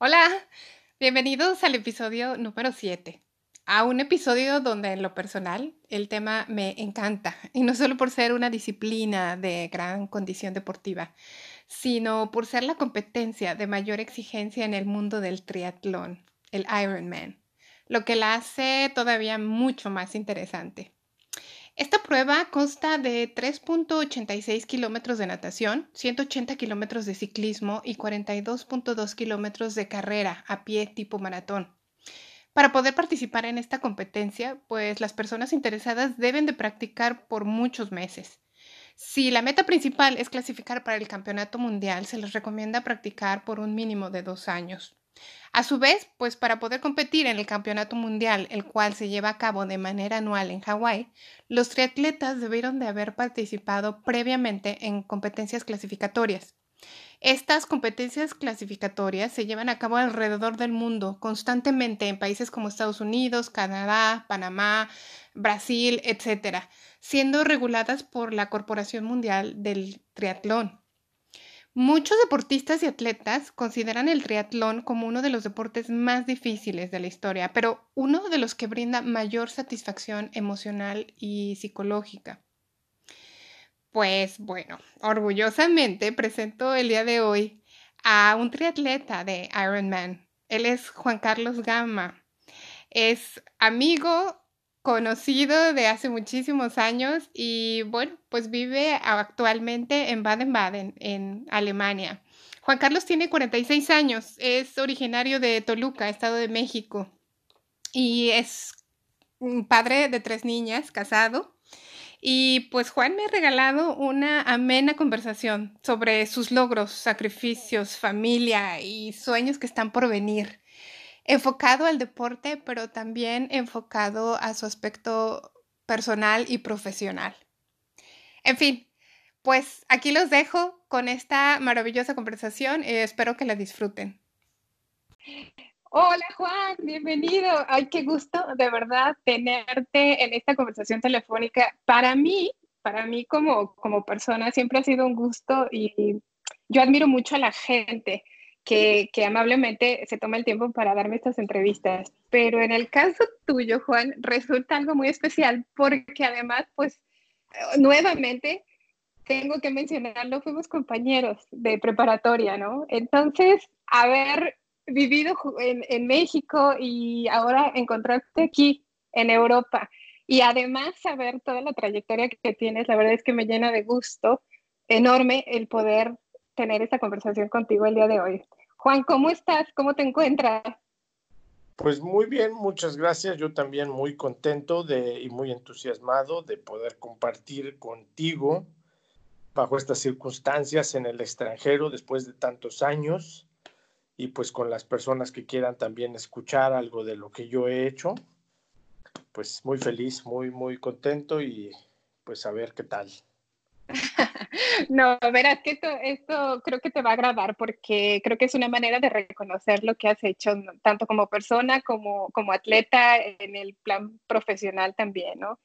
Hola, bienvenidos al episodio número 7. A un episodio donde en lo personal el tema me encanta, y no solo por ser una disciplina de gran condición deportiva, sino por ser la competencia de mayor exigencia en el mundo del triatlón, el Ironman, lo que la hace todavía mucho más interesante. Esta prueba consta de 3.86 kilómetros de natación, 180 kilómetros de ciclismo y 42.2 kilómetros de carrera a pie tipo maratón. Para poder participar en esta competencia, pues las personas interesadas deben de practicar por muchos meses. Si la meta principal es clasificar para el campeonato mundial, se les recomienda practicar por un mínimo de dos años. A su vez, pues para poder competir en el Campeonato Mundial, el cual se lleva a cabo de manera anual en Hawái, los triatletas debieron de haber participado previamente en competencias clasificatorias. Estas competencias clasificatorias se llevan a cabo alrededor del mundo, constantemente en países como Estados Unidos, Canadá, Panamá, Brasil, etc., siendo reguladas por la Corporación Mundial del Triatlón. Muchos deportistas y atletas consideran el triatlón como uno de los deportes más difíciles de la historia, pero uno de los que brinda mayor satisfacción emocional y psicológica. Pues bueno, orgullosamente presento el día de hoy a un triatleta de Ironman. Él es Juan Carlos Gama. Es amigo, conocido de hace muchísimos años y bueno, pues vive actualmente en Baden-Baden, en Alemania. Juan Carlos tiene 46 años, es originario de Toluca, Estado de México, y es un padre de tres niñas, casado. Y pues Juan me ha regalado una amena conversación sobre sus logros, sacrificios, familia y sueños que están por venir enfocado al deporte, pero también enfocado a su aspecto personal y profesional. En fin, pues aquí los dejo con esta maravillosa conversación y espero que la disfruten. Hola Juan, bienvenido. Ay, qué gusto de verdad tenerte en esta conversación telefónica. Para mí, para mí como, como persona siempre ha sido un gusto y yo admiro mucho a la gente que, amablemente se toma el tiempo para darme estas entrevistas. Pero en el caso tuyo, Juan, resulta algo muy especial porque además, pues, nuevamente, tengo que mencionarlo, fuimos compañeros de preparatoria, ¿no? Entonces, haber vivido en, en México y ahora encontrarte aquí en Europa y además saber toda la trayectoria que tienes, la verdad es que me llena de gusto enorme el poder tener esta conversación contigo el día de hoy. Juan, ¿cómo estás? ¿Cómo te encuentras? Pues muy bien, muchas gracias. Yo también muy contento y muy entusiasmado de poder compartir contigo bajo estas circunstancias en el extranjero después de tantos años y pues con las personas que quieran también escuchar algo de lo que yo he hecho. Pues muy feliz, muy, muy contento y pues a ver qué tal. No, verás que esto, creo que te va a agradar porque creo que es una manera de reconocer lo que has hecho, tanto como persona como, como atleta en el plan profesional también, ¿no?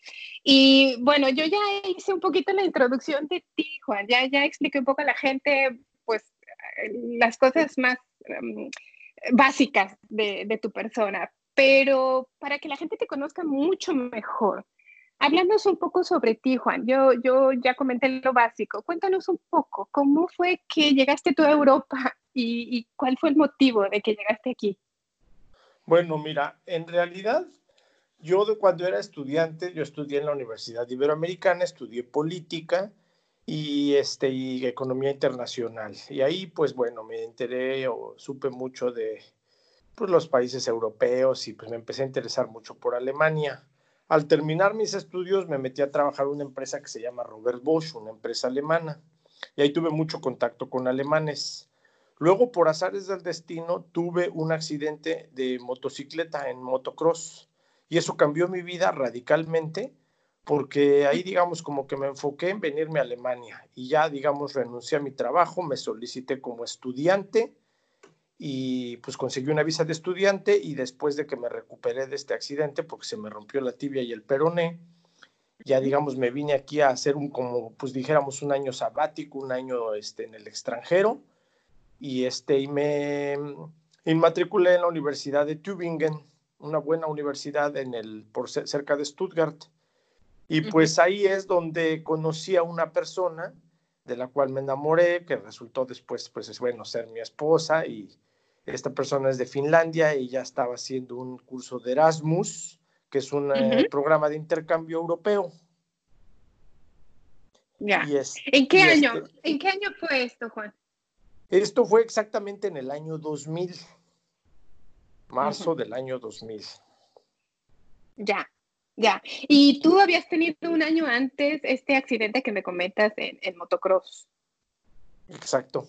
Y bueno, yo ya hice un poquito la introducción de ti, Juan, ya, ya expliqué un poco a la gente, pues, las cosas más em, básicas de, de tu persona, pero para que la gente te conozca mucho mejor, Háblanos un poco sobre ti, Juan. Yo, yo ya comenté lo básico. Cuéntanos un poco, ¿cómo fue que llegaste tú a Europa y, cuál fue el motivo de que llegaste aquí? Bueno, mira, en realidad yo cuando era estudiante, yo estudié en la Universidad Iberoamericana, estudié política y, este, y economía internacional. Y ahí, pues bueno, me enteré o supe mucho de pues, los países europeos y pues me empecé a interesar mucho por Alemania. Al terminar mis estudios me metí a trabajar en una empresa que se llama Robert Bosch, una empresa alemana, y ahí tuve mucho contacto con alemanes. Luego, por azares del destino, tuve un accidente de motocicleta en motocross. Y eso cambió mi vida radicalmente porque ahí, digamos, como que me enfoqué en venirme a Alemania. Y ya, digamos, renuncié a mi trabajo, me solicité como estudiante y pues conseguí una visa de estudiante y después de que me recuperé de este accidente, porque se me rompió la tibia y el peroné, ya digamos me vine aquí a hacer un como pues dijéramos un año sabático, un año este en el extranjero y este y me inmatriculé en la Universidad de Tübingen, una buena universidad en el por cerca de Stuttgart. Y pues ahí es donde conocí a una persona de la cual me enamoré, que resultó después, pues, bueno, ser mi esposa y esta persona es de Finlandia y ya estaba haciendo un curso de Erasmus, que es un eh, programa de intercambio europeo. Ya. ¿En qué año? Este ¿En qué año fue esto, Juan? Esto fue exactamente en el año 2000, marzo del año 2000. Ya, ya. ¿Y tú habías tenido un año antes este accidente que me comentas en, en motocross? Exacto.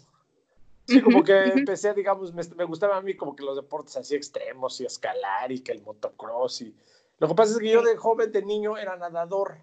Sí, como que empecé, digamos, me, me gustaban a mí como que los deportes así extremos y escalar y que el motocross y... Lo que pasa es que yo de joven, de niño, era nadador.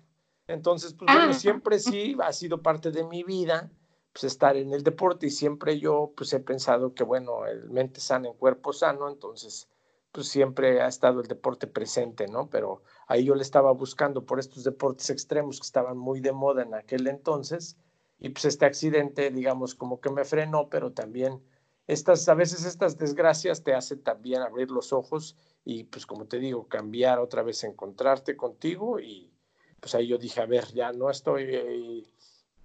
Entonces, pues bueno, ah. siempre sí ha sido parte de mi vida, pues estar en el deporte y siempre yo, pues he pensado que, bueno, el mente sana en cuerpo sano, entonces, pues siempre ha estado el deporte presente, ¿no? Pero ahí yo le estaba buscando por estos deportes extremos que estaban muy de moda en aquel entonces y pues este accidente, digamos, como que me frenó, pero también estas, a veces estas desgracias te hacen también abrir los ojos y pues como te digo, cambiar otra vez, encontrarte contigo y pues ahí yo dije, a ver, ya no estoy eh,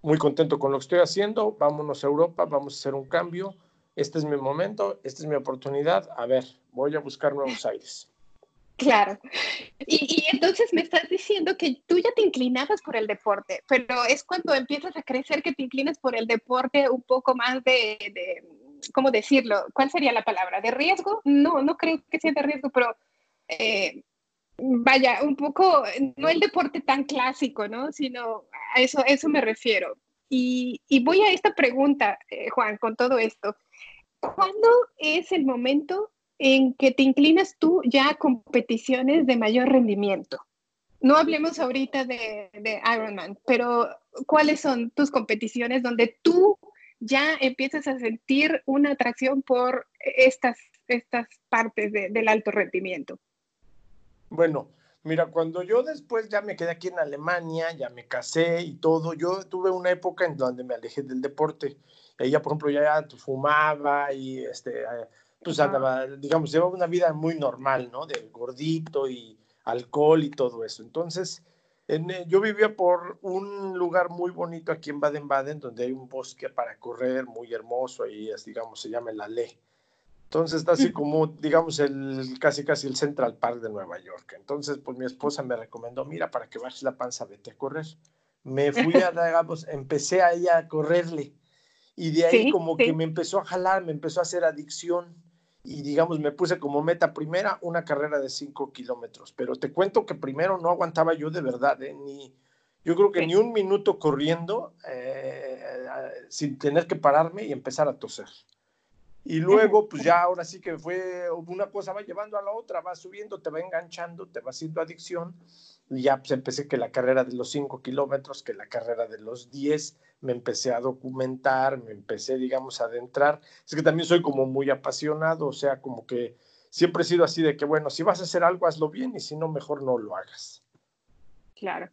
muy contento con lo que estoy haciendo, vámonos a Europa, vamos a hacer un cambio, este es mi momento, esta es mi oportunidad, a ver, voy a buscar nuevos aires. Claro. Y, entonces me estás diciendo que tú ya te inclinabas por el deporte, pero es cuando empiezas a crecer que te inclinas por el deporte un poco más de, ¿cómo decirlo? ¿Cuál sería la palabra? ¿De riesgo? No, no creo que sea de riesgo, pero eh, vaya, un poco, no el deporte tan clásico, ¿no? Sino a eso, eso me refiero. Y, voy a esta pregunta, eh, Juan, con todo esto. ¿Cuándo es el momento en que te inclinas tú ya a competiciones de mayor rendimiento. No hablemos ahorita de, de Ironman, pero ¿cuáles son tus competiciones donde tú ya empiezas a sentir una atracción por estas, estas partes del alto rendimiento? Bueno, mira, cuando yo después ya me quedé aquí en Alemania, ya me casé y todo, yo tuve una época en donde me alejé del deporte. Ella, por ejemplo, ya fumaba y este, pues andaba, digamos, llevaba una vida muy normal, ¿no? De gordito y alcohol y todo eso. Entonces, en, eh, yo vivía por un lugar muy bonito aquí en Baden-Baden, donde hay un bosque para correr muy hermoso, ahí es, digamos, se llama La Le. Entonces está así como, digamos, el, casi casi el Central Park de Nueva York. Entonces, pues mi esposa me recomendó, mira, para que bajes la panza, vete a correr. Me fui a, digamos, empecé ahí a correrle. Y de ahí como que me empezó a jalar, me empezó a hacer adicción y digamos, me puse como meta primera una carrera de 5 kilómetros, pero te cuento que primero no aguantaba yo de verdad, ¿eh? ni, yo creo que ni un minuto corriendo eh, sin tener que pararme y empezar a toser. Y luego, pues ya ahora sí que fue, una cosa va llevando a la otra, va subiendo, te va enganchando, te va haciendo adicción. Ya pues empecé que la carrera de los 5 kilómetros, que la carrera de los 10, me empecé a documentar, me empecé, digamos, a adentrar. Es que también soy como muy apasionado, o sea, como que siempre he sido así de que, bueno, si vas a hacer algo, hazlo bien y si no, mejor no lo hagas. Claro,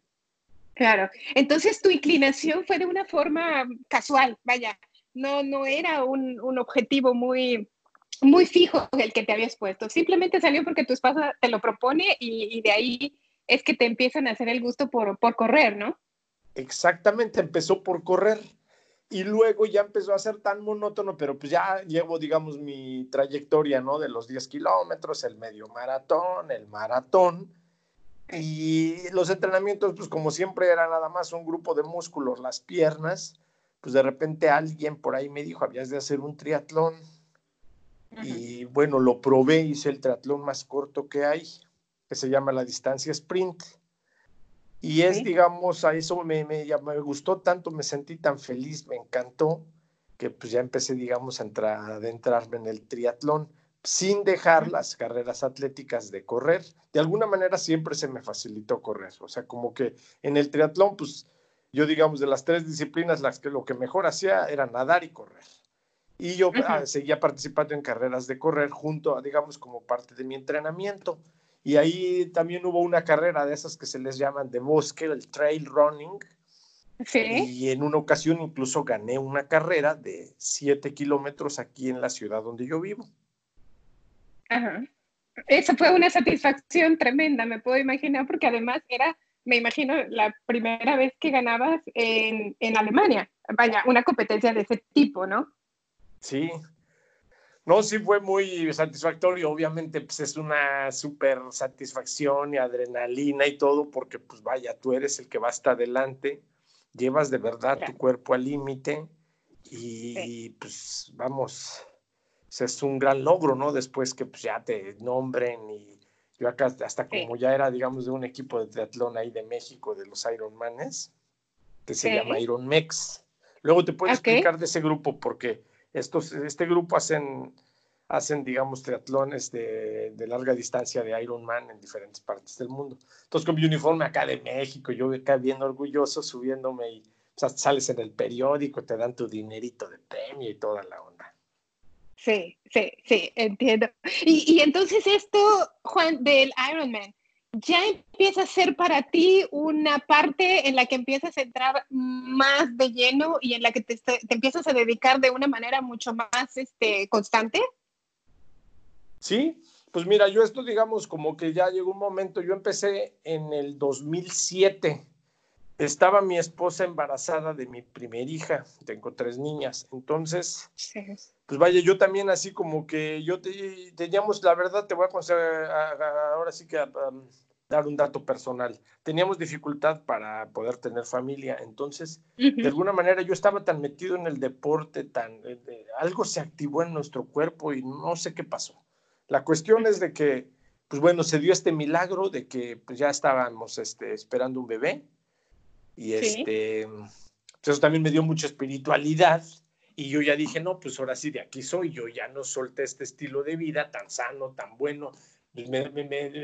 claro. Entonces tu inclinación fue de una forma casual, vaya, no, no era un, un objetivo muy, muy fijo el que te habías puesto. Simplemente salió porque tu esposa te lo propone y, y de ahí es que te empiezan a hacer el gusto por, por correr, ¿no? Exactamente, empezó por correr y luego ya empezó a ser tan monótono, pero pues ya llevo, digamos, mi trayectoria, ¿no? De los 10 kilómetros, el medio maratón, el maratón. Y los entrenamientos, pues como siempre, era nada más un grupo de músculos, las piernas. Pues de repente alguien por ahí me dijo, habías de hacer un triatlón. Y bueno, lo probé, hice el triatlón más corto que hay, que se llama la distancia sprint. Y es, digamos, a eso me, me, me, gustó tanto, me sentí tan feliz, me encantó, que pues ya empecé, digamos, a, entrar, a adentrarme en el triatlón sin dejar las carreras atléticas de correr. De alguna manera siempre se me facilitó correr. O sea, como que en el triatlón, pues yo digamos, de las tres disciplinas, las que lo que mejor hacía era nadar y correr. Y yo ah, seguía participando en carreras de correr junto a, digamos, como parte de mi entrenamiento. Y ahí también hubo una carrera de esas que se les llaman de bosque, el trail running. Y en una ocasión incluso gané una carrera de siete kilómetros aquí en la ciudad donde yo vivo. Ajá. Esa fue una satisfacción tremenda, me puedo imaginar, porque además era, me imagino, la primera vez que ganabas en, en Alemania. Vaya, una competencia de ese tipo, ¿no? Sí. No, sí fue muy satisfactorio. Obviamente, pues es una súper satisfacción y adrenalina y todo, porque, pues vaya, tú eres el que va hasta adelante, llevas de verdad tu cuerpo al límite y, pues vamos, es un gran logro, ¿no? Después que pues, ya te nombren y yo acá hasta como ya era, digamos, de un equipo de triatlón ahí de México, de los Ironmanes, que se llama Iron Mex. Luego te puedo explicar de ese grupo porque estos, este grupo hacen, hacen, digamos, triatlones de, larga distancia de Ironman en diferentes partes del mundo. Entonces, con mi uniforme acá de México, yo acá bien orgulloso, subiéndome y sales en el periódico, te dan tu dinerito de premio y toda la onda. Sí, sí, sí, entiendo. Y, y entonces esto, Juan, del Ironman, ya empieza a ser para ti una parte en la que empiezas a entrar más de lleno y en la que te, te empiezas a dedicar de una manera mucho más este, constante? Sí, pues mira, yo esto digamos como que ya llegó un momento, yo empecé en el 2007 estaba mi esposa embarazada de mi primer hija, tengo tres niñas, entonces, pues vaya, yo también así como que yo teníamos, la verdad, te voy a conocer ahora sí que dar un dato personal, teníamos dificultad para poder tener familia, entonces, de alguna manera yo estaba tan metido en el deporte, tan, eh, algo se activó en nuestro cuerpo y no sé qué pasó. La cuestión es de que, pues bueno, se dio este milagro de que pues ya estábamos este, esperando un bebé y este, pues, eso también me dio mucha espiritualidad. Y yo ya dije, no, pues ahora sí, de aquí soy. Yo ya no solté este estilo de vida tan sano, tan bueno. Pues me,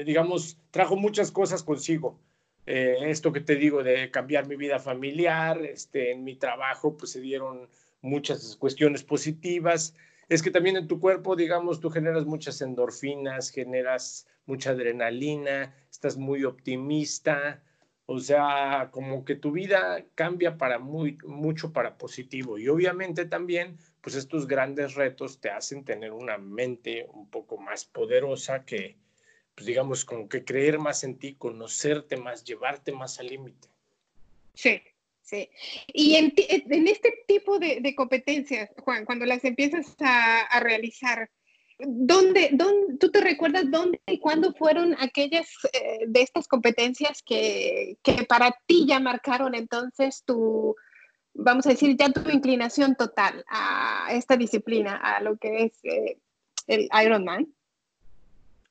digamos, trajo muchas cosas consigo. Eh, esto que te digo de cambiar mi vida familiar, este, en mi trabajo, pues se dieron muchas cuestiones positivas. Es que también en tu cuerpo, digamos, tú generas muchas endorfinas, generas mucha adrenalina, estás muy optimista, o sea, como que tu vida cambia para muy, mucho para positivo. Y obviamente también, pues estos grandes retos te hacen tener una mente un poco más poderosa que, pues digamos, como que creer más en ti, conocerte más, llevarte más al límite. Sí, sí. Y en, este tipo de, competencias, Juan, cuando las empiezas a realizar, ¿Dónde, dónde, tú te recuerdas dónde y cuándo fueron aquellas eh, de estas competencias que, que, para ti ya marcaron entonces tu, vamos a decir, ya tu inclinación total a esta disciplina, a lo que es eh, el Ironman?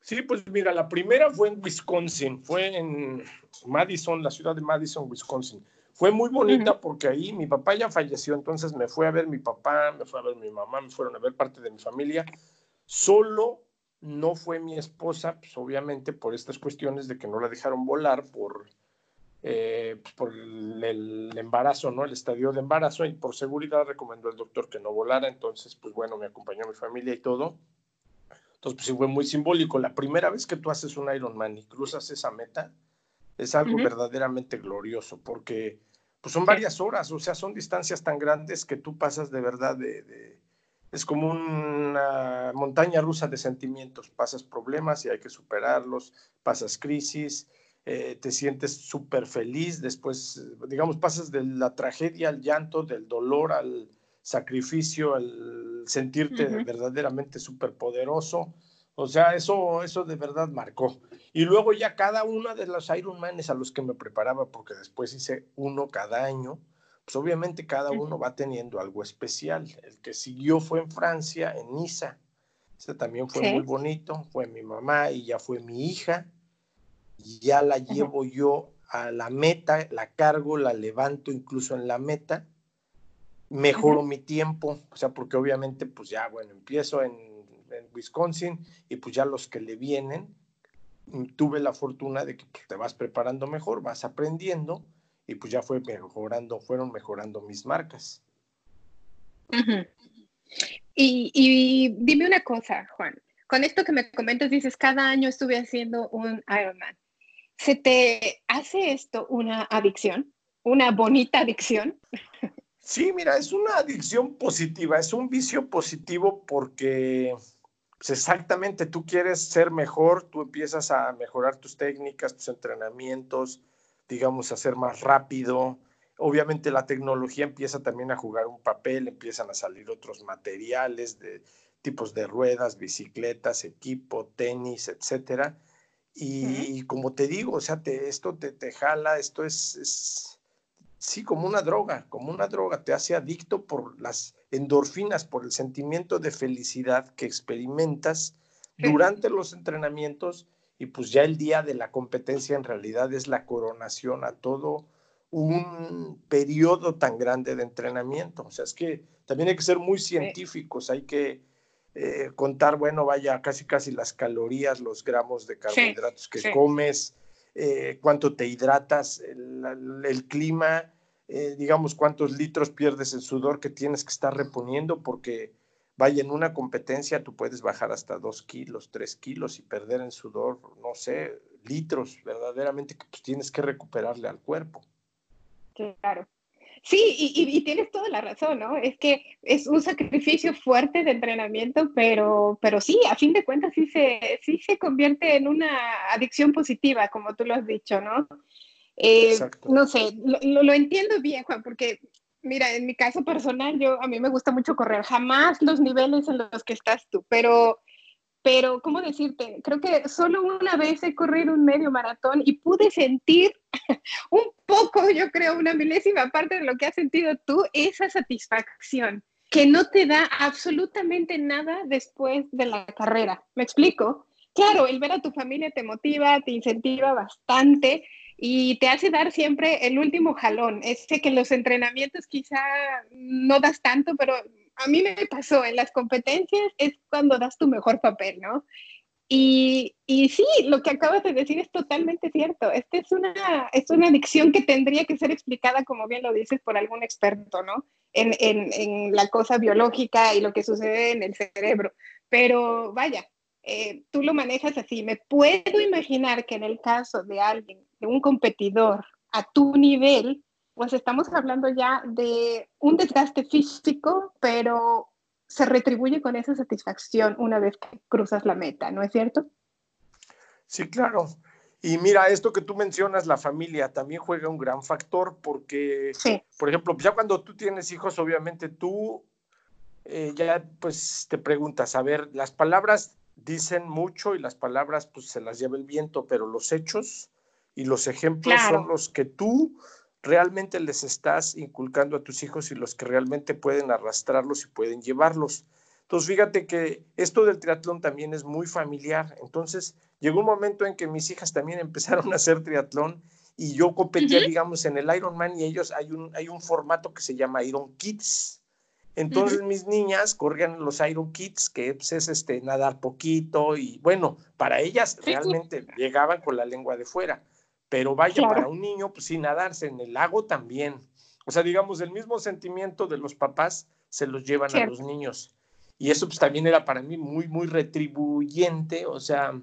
Sí, pues mira, la primera fue en Wisconsin, fue en Madison, la ciudad de Madison, Wisconsin. Fue muy bonita porque ahí mi papá ya falleció, entonces me fue a ver mi papá, me fue a ver mi mamá, me fueron a ver parte de mi familia Solo no fue mi esposa, pues obviamente por estas cuestiones de que no la dejaron volar por, eh, por el, embarazo, ¿no? El estadio de embarazo y por seguridad recomendó el doctor que no volara, entonces pues bueno, me acompañó mi familia y todo. Entonces pues sí fue muy simbólico. La primera vez que tú haces un Ironman y cruzas esa meta es algo verdaderamente glorioso porque pues son varias horas, o sea, son distancias tan grandes que tú pasas de verdad de es como una montaña rusa de sentimientos. Pasas problemas y hay que superarlos, pasas crisis, eh, te sientes súper feliz, después, digamos, pasas de la tragedia al llanto, del dolor al sacrificio, al sentirte verdaderamente súper poderoso. O sea, eso, eso de verdad marcó. Y luego ya cada una de los Ironmanes a los que me preparaba, porque después hice uno cada año, pues obviamente cada uno va teniendo algo especial. El que siguió fue en Francia, en Niza. Este también fue muy bonito, fue mi mamá y ya fue mi hija. Ya la llevo yo a la meta, la cargo, la levanto incluso en la meta. mejoro mi tiempo, o sea, porque obviamente pues ya, bueno, empiezo en, en, Wisconsin y pues ya los que le vienen, mm, tuve la fortuna de que pues, te vas preparando mejor, vas aprendiendo y pues ya fue mejorando, fueron mejorando mis marcas. y, y, dime una cosa, Juan, con esto que me comentas, dices, cada año estuve haciendo un Ironman. ¿Se te hace esto una adicción? ¿Una bonita adicción? Sí, mira, es una adicción positiva, es un vicio positivo porque pues exactamente tú quieres ser mejor, tú empiezas a mejorar tus técnicas, tus entrenamientos, digamos, a ser más rápido. Obviamente la tecnología empieza también a jugar un papel, empiezan a salir otros materiales de tipos de ruedas, bicicletas, equipo, tenis, etcétera. Y, como te digo, o sea, te, esto te, te, jala, esto es sí, como una droga, como una droga, te hace adicto por las endorfinas, por el sentimiento de felicidad que experimentas durante los entrenamientos y pues ya el día de la competencia en realidad es la coronación a todo un periodo tan grande de entrenamiento. O sea, es que también hay que ser muy científicos, hay que eh, contar, bueno, vaya, casi casi las calorías, los gramos de carbohidratos que comes, eh, cuánto te hidratas, el, clima, eh, digamos cuántos litros pierdes el sudor que tienes que estar reponiendo, porque vaya, en una competencia tú puedes bajar hasta dos kilos, tres kilos y perder en sudor, no sé, litros verdaderamente que pues, tienes que recuperarle al cuerpo. Claro. Sí, y, tienes toda la razón, ¿no? Es que es un sacrificio fuerte de entrenamiento, pero, pero sí, a fin de cuentas sí se, sí se convierte en una adicción positiva, como tú lo has dicho, ¿no? Eh, no sé, lo, lo, entiendo bien, Juan, porque mira, en mi caso personal, yo a mí me gusta mucho correr, jamás los niveles en los que estás tú, pero pero ¿cómo decirte? Creo que solo una vez he corrido un medio maratón y pude sentir un poco, yo creo, una milésima parte de lo que has sentido tú, esa satisfacción que no te da absolutamente nada después de la carrera. ¿Me explico? Claro, el ver a tu familia te motiva, te incentiva bastante y te hace dar siempre el último jalón. Ese que en los entrenamientos quizá no das tanto, pero a mí me pasó en las competencias es cuando das tu mejor papel, ¿no? Y, y, sí, lo que acabas de decir es totalmente cierto. Esta es una, es una adicción que tendría que ser explicada, como bien lo dices, por algún experto, ¿no? En, en, en la cosa biológica y lo que sucede en el cerebro. Pero vaya, eh, tú lo manejas así. Me puedo imaginar que en el caso de alguien, de un competidor a tu nivel, pues estamos hablando ya de un desgaste físico, pero se retribuye con esa satisfacción una vez que cruzas la meta, ¿no es cierto? Sí, claro. Y mira, esto que tú mencionas, la familia también juega un gran factor porque, por ejemplo, ya cuando tú tienes hijos, obviamente tú eh, ya pues te preguntas, a ver, las palabras dicen mucho y las palabras pues se las lleva el viento, pero los hechos y los ejemplos son los que tú realmente les estás inculcando a tus hijos y los que realmente pueden arrastrarlos y pueden llevarlos. Entonces, fíjate que esto del triatlón también es muy familiar. Entonces, llegó un momento en que mis hijas también empezaron a hacer triatlón y yo competía, digamos, en el Ironman y ellos hay un, hay un formato que se llama Iron Kids. Entonces mis niñas corrían los Iron Kids, que pues, es este, nadar poquito y bueno, para ellas realmente llegaban con la lengua de fuera. Pero vaya, para un niño, pues sin nadarse en el lago también. O sea, digamos, el mismo sentimiento de los papás se los llevan a los niños. Y eso pues también era para mí muy, muy retribuyente, o sea,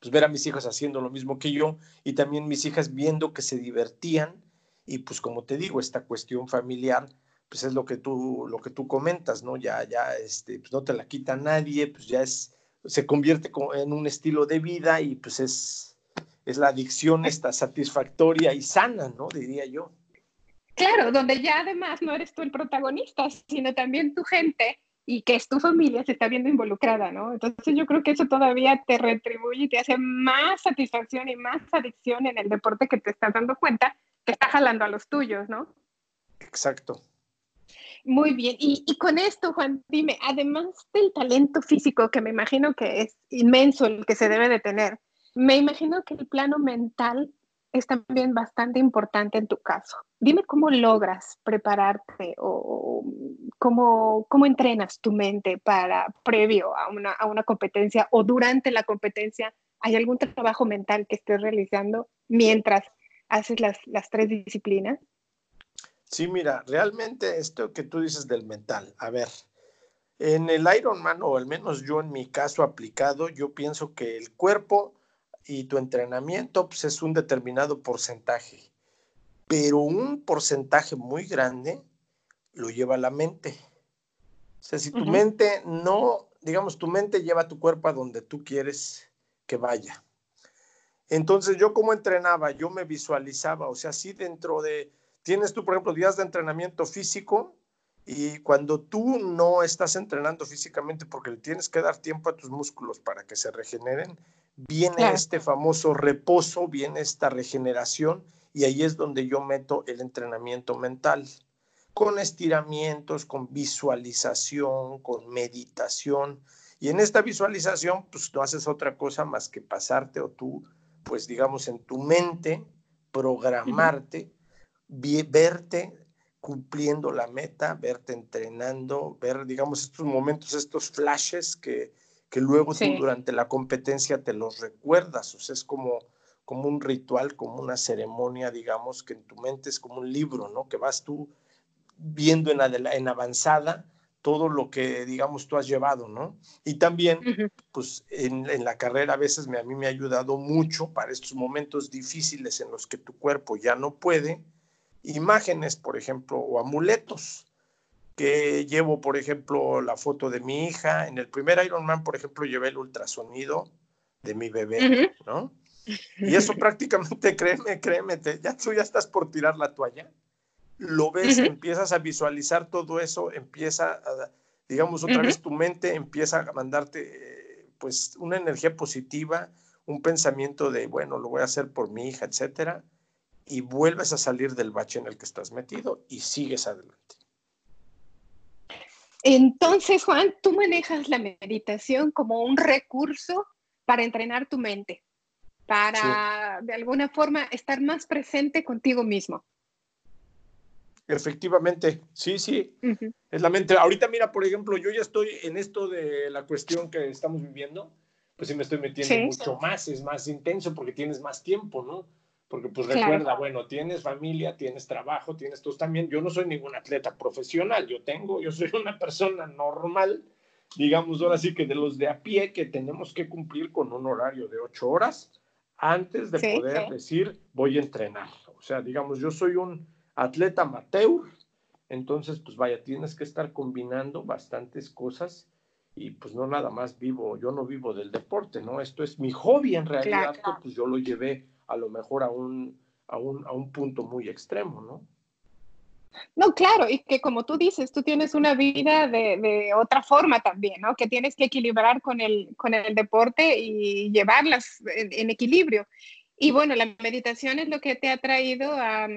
pues ver a mis hijos haciendo lo mismo que yo y también mis hijas viendo que se divertían y pues como te digo, esta cuestión familiar, pues es lo que tú, lo que tú comentas, ¿no? Ya, ya, este, pues no te la quita nadie, pues ya es, se convierte en un estilo de vida y pues es, es la adicción esta satisfactoria y sana, ¿no? Diría yo. Claro, donde ya además no eres tú el protagonista, sino también tu gente y que es tu familia se está viendo involucrada, ¿no? Entonces yo creo que eso todavía te retribuye y te hace más satisfacción y más adicción en el deporte que te estás dando cuenta que está jalando a los tuyos, ¿no? Exacto. Muy bien, y, y, con esto, Juan, dime, además del talento físico, que me imagino que es inmenso el que se debe de tener, me imagino que el plano mental es también bastante importante en tu caso. Dime cómo logras prepararte o cómo, cómo entrenas tu mente para previo a una, a una competencia o durante la competencia. ¿Hay algún trabajo mental que estés realizando mientras haces las, las tres disciplinas? Sí, mira, realmente esto que tú dices del mental, a ver, en el Ironman, o al menos yo en mi caso aplicado, yo pienso que el cuerpo y tu entrenamiento pues, es un determinado porcentaje, pero un porcentaje muy grande lo lleva la mente. O sea, si tu mente no, digamos, tu mente lleva tu cuerpo a donde tú quieres que vaya. Entonces yo como entrenaba, yo me visualizaba, o sea, si dentro de, tienes tú, por ejemplo, días de entrenamiento físico, y cuando tú no estás entrenando físicamente porque le tienes que dar tiempo a tus músculos para que se regeneren, viene este famoso reposo, viene esta regeneración y ahí es donde yo meto el entrenamiento mental, con estiramientos, con visualización, con meditación. Y en esta visualización, pues no haces otra cosa más que pasarte o tú, pues digamos, en tu mente, programarte, verte cumpliendo la meta, verte entrenando, ver, digamos, estos momentos, estos flashes que, que luego tú durante la competencia te los recuerdas, o sea, es como, como un ritual, como una ceremonia, digamos, que en tu mente es como un libro, ¿no? Que vas tú viendo en, en avanzada todo lo que, digamos, tú has llevado, ¿no? Y también, pues, en, en, la carrera a veces me, a mí me ha ayudado mucho para estos momentos difíciles en los que tu cuerpo ya no puede, imágenes, por ejemplo, o amuletos que llevo, por ejemplo, la foto de mi hija. En el primer Ironman, por ejemplo, llevé el ultrasonido de mi bebé, ¿no? Y eso prácticamente, créeme, créeme, ya tú ya estás por tirar la toalla. Lo ves, empiezas a visualizar todo eso, empieza, a, digamos, otra vez tu mente empieza a mandarte, pues, una energía positiva, un pensamiento de, bueno, lo voy a hacer por mi hija, etcétera, y vuelves a salir del bache en el que estás metido y sigues adelante. Entonces, Juan, tú manejas la meditación como un recurso para entrenar tu mente, para de alguna forma estar más presente contigo mismo. Efectivamente, sí, sí, es la mente. Ahorita mira, por ejemplo, yo ya estoy en esto de la cuestión que estamos viviendo, pues sí me estoy metiendo mucho más, es más intenso porque tienes más tiempo, ¿no? Porque pues recuerda, bueno, tienes familia, tienes trabajo, tienes tú también. Yo no soy ningún atleta profesional, yo tengo, yo soy una persona normal, digamos ahora sí que de los de a pie que tenemos que cumplir con un horario de ocho horas antes de poder decir voy a entrenar. O sea, digamos, yo soy un atleta amateur, entonces pues vaya, tienes que estar combinando bastantes cosas y pues no nada más vivo, yo no vivo del deporte, ¿no? Esto es mi hobby en realidad, pues yo lo llevé a lo mejor a un, a un, a un punto muy extremo, ¿no? No, claro, y que como tú dices, tú tienes una vida de, de, otra forma también, ¿no? Que tienes que equilibrar con el, con el deporte y llevarlas en, equilibrio. Y bueno, la meditación es lo que te ha traído a,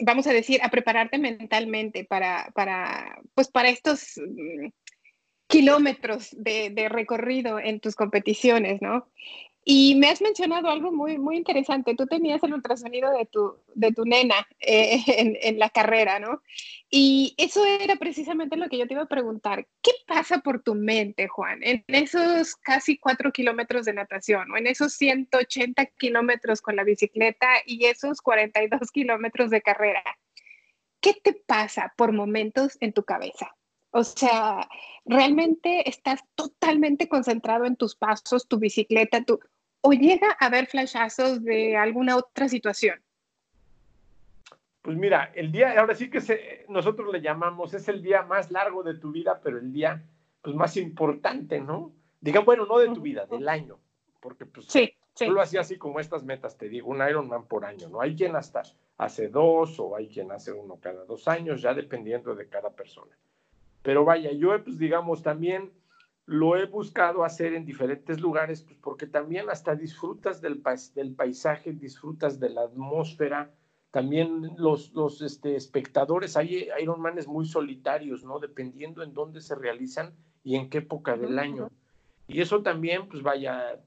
vamos a decir, a prepararte mentalmente para, para, pues para estos mm, kilómetros de, de, recorrido en tus competiciones, ¿no? Y me has mencionado algo muy, muy interesante. Tú tenías el ultrasonido de tu, de tu nena eh, en, en, la carrera, ¿no? Y eso era precisamente lo que yo te iba a preguntar. ¿Qué pasa por tu mente, Juan, en esos casi cuatro kilómetros de natación o en esos 180 kilómetros con la bicicleta y esos 42 kilómetros de carrera? ¿Qué te pasa por momentos en tu cabeza? O sea, realmente estás totalmente concentrado en tus pasos, tu bicicleta, tu... o llega a haber flashazos de alguna otra situación. Pues mira, el día, ahora sí que se, nosotros le llamamos, es el día más largo de tu vida, pero el día pues, más importante, ¿no? Digan, bueno, no de tu vida, del año, porque pues sí, sí. lo hacía así como estas metas, te digo, un Ironman por año, ¿no? Hay quien hasta hace dos o hay quien hace uno cada dos años, ya dependiendo de cada persona. Pero vaya, yo pues digamos también lo he buscado hacer en diferentes lugares, pues porque también hasta disfrutas del, del paisaje, disfrutas de la atmósfera, también los, los este, espectadores, hay Ironmanes muy solitarios, ¿no? Dependiendo en dónde se realizan y en qué época del año. Y eso también, pues vaya,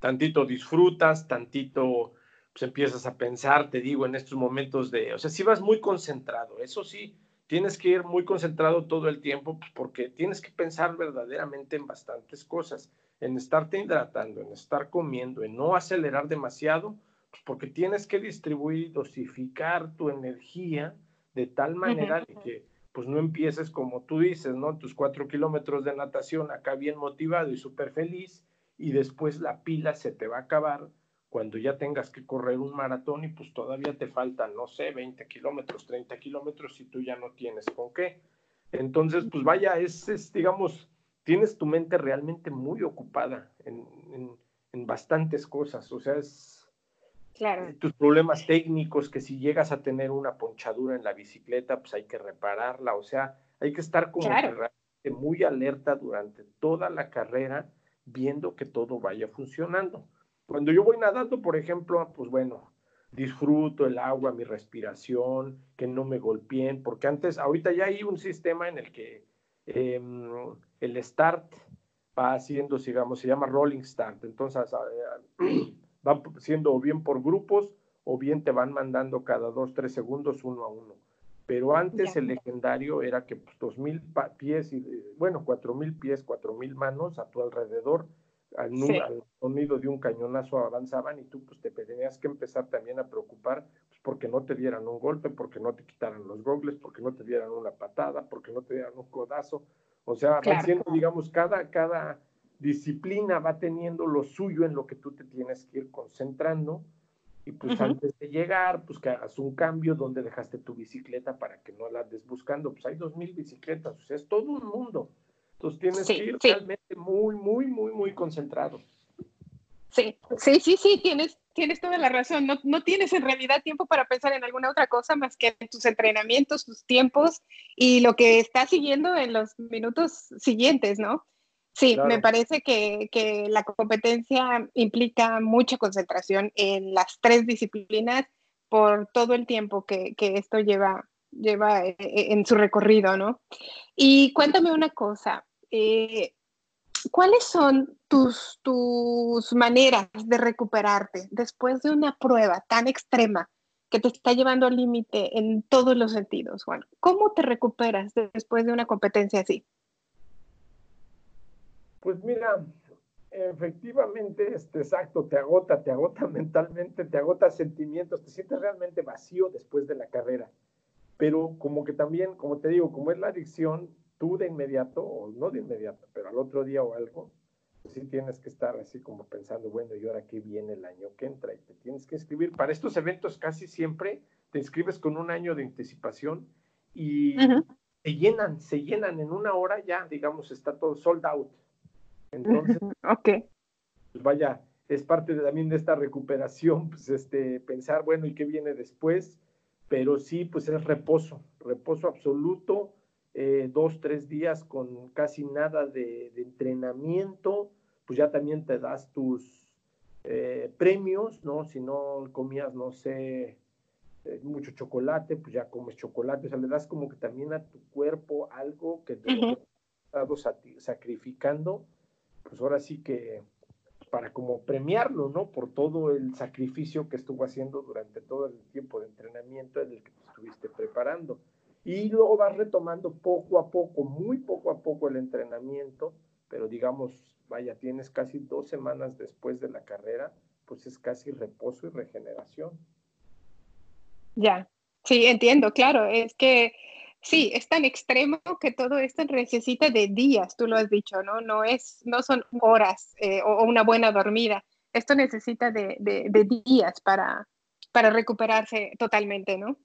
tantito disfrutas, tantito pues empiezas a pensar, te digo, en estos momentos de, o sea, si vas muy concentrado, eso sí, tienes que ir muy concentrado todo el tiempo, pues porque tienes que pensar verdaderamente en bastantes cosas, en estarte hidratando, en estar comiendo, en no acelerar demasiado, pues porque tienes que distribuir y dosificar tu energía de tal manera que pues no empieces como tú dices, ¿no? Tus cuatro kilómetros de natación acá bien motivado y súper feliz y después la pila se te va a acabar cuando ya tengas que correr un maratón y pues todavía te faltan, no sé, 20 kilómetros, 30 kilómetros y tú ya no tienes con qué. Entonces, pues vaya, es, digamos, tienes tu mente realmente muy ocupada en, en, bastantes cosas, o sea, es claro. tus problemas técnicos, que si llegas a tener una ponchadura en la bicicleta, pues hay que repararla, o sea, hay que estar como muy alerta durante toda la carrera, viendo que todo vaya funcionando. Cuando yo voy nadando, por ejemplo, pues bueno, disfruto el agua, mi respiración, que no me golpeen, porque antes, ahorita ya hay un sistema en el que em, el start va haciendo, digamos, se llama rolling start, entonces eh, va siendo o bien por grupos o bien te van mandando cada dos, tres segundos uno a uno. Pero antes el legendario era que pues, dos mil pies, y, bueno, cuatro mil pies, cuatro mil manos a tu alrededor al, sonido de un cañonazo avanzaban y tú pues te tenías que empezar también a preocupar pues, porque no te dieran un golpe, porque no te quitaran los gogles, porque no te dieran una patada, porque no te dieran un codazo. O sea, haciendo, digamos, cada, cada disciplina va teniendo lo suyo en lo que tú te tienes que ir concentrando. Y pues antes de llegar, pues que hagas un cambio donde dejaste tu bicicleta para que no la andes buscando. Pues hay dos mil bicicletas, o sea, es todo un mundo. Entonces tienes que ir realmente muy, muy, muy, muy concentrado. Sí, sí, sí, sí, tienes, tienes toda la razón. No, no, tienes en realidad tiempo para pensar en alguna otra cosa más que en tus entrenamientos, tus tiempos y lo que estás siguiendo en los minutos siguientes, ¿no? Sí, me parece que, que, la competencia implica mucha concentración en las tres disciplinas por todo el tiempo que, que esto lleva, lleva eh, en su recorrido, ¿no? Y cuéntame una cosa, eh, ¿cuáles son tus, tus maneras de recuperarte después de una prueba tan extrema que te está llevando al límite en todos los sentidos, Juan? ¿Cómo te recuperas después de una competencia así? Pues mira, efectivamente, este, exacto, te agota, te agota mentalmente, te agota sentimientos, te sientes realmente vacío después de la carrera. Pero como que también, como te digo, como es la adicción, tú de inmediato, o no de inmediato, pero al otro día o algo, pues sí tienes que estar así como pensando, bueno, ¿y ahora qué viene el año que entra? Y te tienes que inscribir. Para estos eventos casi siempre te inscribes con un año de anticipación y se llenan, se llenan en una hora ya, digamos, está todo sold out. Entonces, okay. pues vaya, es parte también de esta recuperación, pues este, pensar, bueno, ¿y qué viene después? Pero sí, pues es reposo, reposo absoluto, eh, dos, tres días con casi nada de, entrenamiento, pues ya también te das tus eh, premios, ¿no? Si no comías, no sé, eh, mucho chocolate, pues ya comes chocolate, o sea, le das como que también a tu cuerpo algo que te uh estado sacrificando, pues ahora sí que para como premiarlo, ¿no? Por todo el sacrificio que estuvo haciendo durante todo el tiempo de entrenamiento en el que te estuviste preparando y luego vas retomando poco a poco, muy poco a poco el entrenamiento, pero digamos, vaya, tienes casi dos semanas después de la carrera, pues es casi reposo y regeneración. Ya, sí, entiendo, claro, es que sí, es tan extremo que todo esto necesita de días, tú lo has dicho, ¿no? No, es, no son horas eh, o, una buena dormida, esto necesita de, de días para, para recuperarse totalmente, ¿no?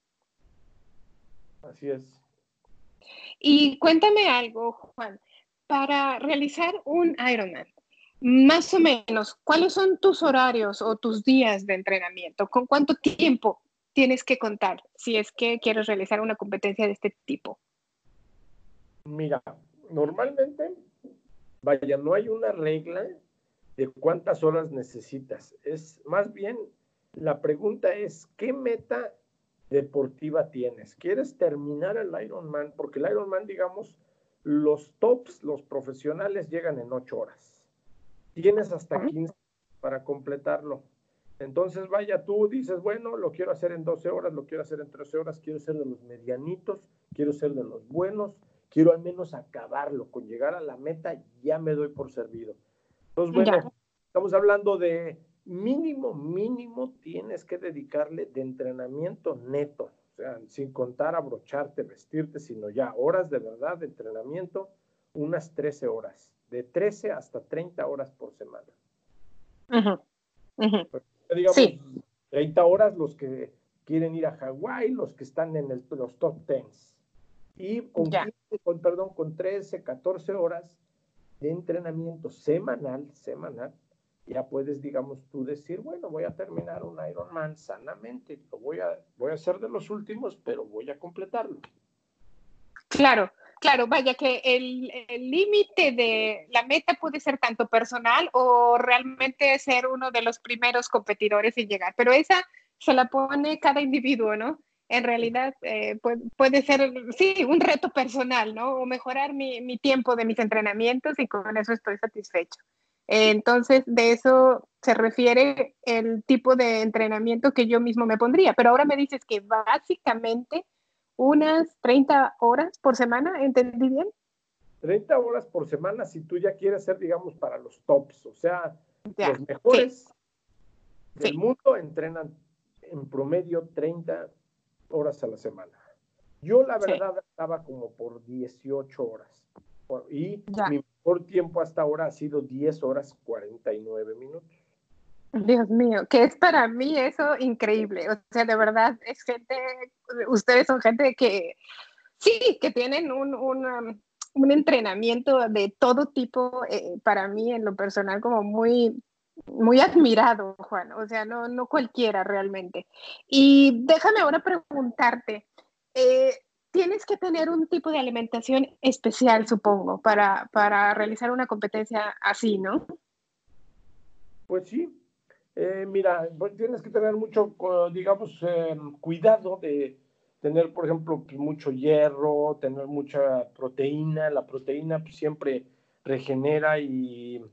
Así es. Y cuéntame algo, Juan, para realizar un Ironman, más o menos, ¿cuáles son tus horarios o tus días de entrenamiento? ¿Con cuánto tiempo tienes que contar si es que quieres realizar una competencia de este tipo? Mira, normalmente, vaya, no hay una regla de cuántas horas necesitas. Es más bien, la pregunta es, ¿qué meta deportiva tienes. ¿Quieres terminar el Ironman? Porque el Ironman, digamos, los tops, los profesionales llegan en ocho horas. Tienes hasta 15 para completarlo. Entonces, vaya, tú dices, bueno, lo quiero hacer en 12 horas, lo quiero hacer en 13 horas, quiero ser de los medianitos, quiero ser de los buenos, quiero al menos acabarlo, con llegar a la meta ya me doy por servido. Entonces, bueno, estamos hablando de mínimo, mínimo tienes que dedicarle de entrenamiento neto, o sea, sin contar abrocharte, vestirte, sino ya horas de verdad de entrenamiento, unas 13 horas, de 13 hasta 30 horas por semana. Pues, digamos, 30 horas los que quieren ir a Hawái, los que están en el, los top 10. Y con, con, perdón, con 13, 14 horas de entrenamiento semanal, semanal, ya puedes, digamos, tú decir, bueno, voy a terminar un Ironman sanamente, lo voy a, voy a hacer de los últimos, pero voy a completarlo. Claro, claro, vaya que el límite de la meta puede ser tanto personal o realmente ser uno de los primeros competidores y llegar, pero esa se la pone cada individuo, ¿no? En realidad eh, puede, ser, sí, un reto personal, ¿no? O mejorar mi, mi tiempo de mis entrenamientos y con eso estoy satisfecho. Entonces, de eso se refiere el tipo de entrenamiento que yo mismo me pondría. Pero ahora me dices que básicamente unas 30 horas por semana, ¿entendí bien? 30 horas por semana si tú ya quieres ser, digamos, para los tops, o sea, los mejores del mundo entrenan en promedio 30 horas a la semana. Yo la verdad estaba como por 18 horas y mi mejor tiempo hasta ahora ha sido 10 horas 49 minutos. Dios mío, que es para mí eso increíble. O sea, de verdad, es gente, ustedes son gente que sí, que tienen un, un, un entrenamiento de todo tipo, eh, para mí en lo personal como muy, muy admirado, Juan. O sea, no, no cualquiera realmente. Y déjame ahora preguntarte, eh, tienes que tener un tipo de alimentación especial, supongo, para, para realizar una competencia así, ¿no? Pues sí, eh, mira, pues tienes que tener mucho, digamos, em, cuidado de tener, por ejemplo, mucho hierro, tener mucha proteína. La proteína pues, siempre regenera y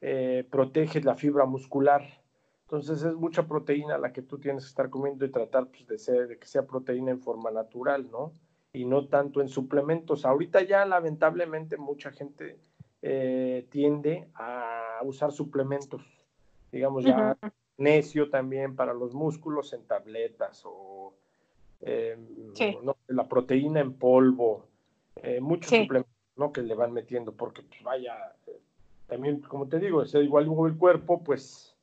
eh, protege la fibra muscular. Entonces es mucha proteína la que tú tienes que estar comiendo y tratar pues, de, ser, de que sea proteína en forma natural, ¿no? Y no tanto en suplementos. Ahorita ya lamentablemente mucha gente eh, tiende a usar suplementos digamos ya necio también para los músculos en tabletas o em, la proteína en polvo, eh, muchos suplementos ¿no? que le van metiendo, porque pues vaya, también como te digo, es igual el cuerpo, pues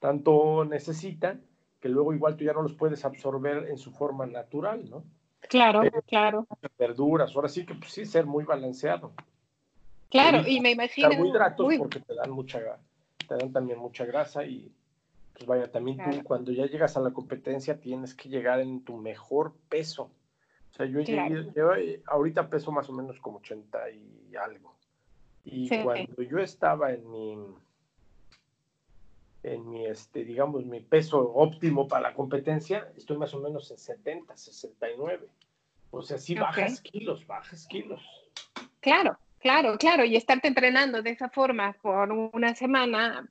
tanto necesita que luego igual tú ya no los puedes absorber en su forma natural, ¿no? Claro, claro. Verduras, ahora sí que pues sí, ser muy balanceado. Claro, y, me imagino. Carbohidratos porque te dan mucha te dan también mucha grasa y pues vaya, también tú cuando ya llegas a la competencia tienes que llegar en tu mejor peso. O sea, yo, eh, ahorita peso más o menos como 80 y algo. Y cuando yo estaba en mi, en mi, este, digamos, mi peso óptimo para la competencia, estoy más o menos en 70, 69. O sea, sí bajas kilos, bajas kilos. Claro, Claro, claro, y estarte entrenando de esa forma por una semana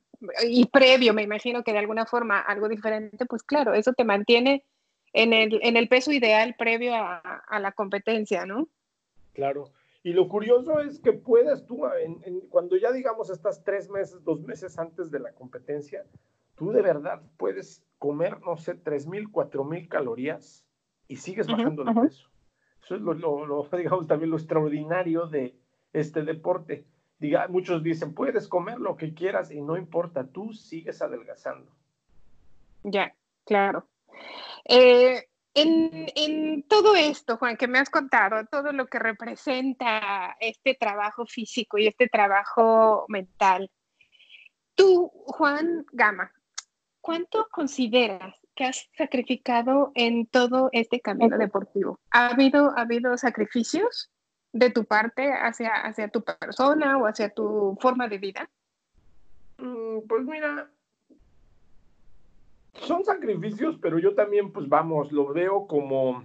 y previo, me imagino que de alguna forma algo diferente, pues claro, eso te mantiene en el, en el peso ideal previo a, la competencia, ¿no? Claro. Y lo curioso es que puedes tú, cuando ya digamos estás tres meses, dos meses antes de la competencia, tú de verdad puedes comer, no sé, tres mil, cuatro mil calorías y sigues bajando de peso. Eso es lo, digamos, también lo extraordinario de, este deporte. Diga, muchos dicen, puedes comer lo que quieras y no importa, tú sigues adelgazando. Ya, claro. Eh, en, todo esto, Juan, que me has contado, todo lo que representa este trabajo físico y este trabajo mental, tú, Juan Gama, ¿cuánto consideras que has sacrificado en todo este camino deportivo? ¿Ha habido, ha habido sacrificios? de tu parte hacia, hacia tu persona o hacia tu forma de vida? Mm, pues mira, son sacrificios, pero yo también, pues vamos, lo veo como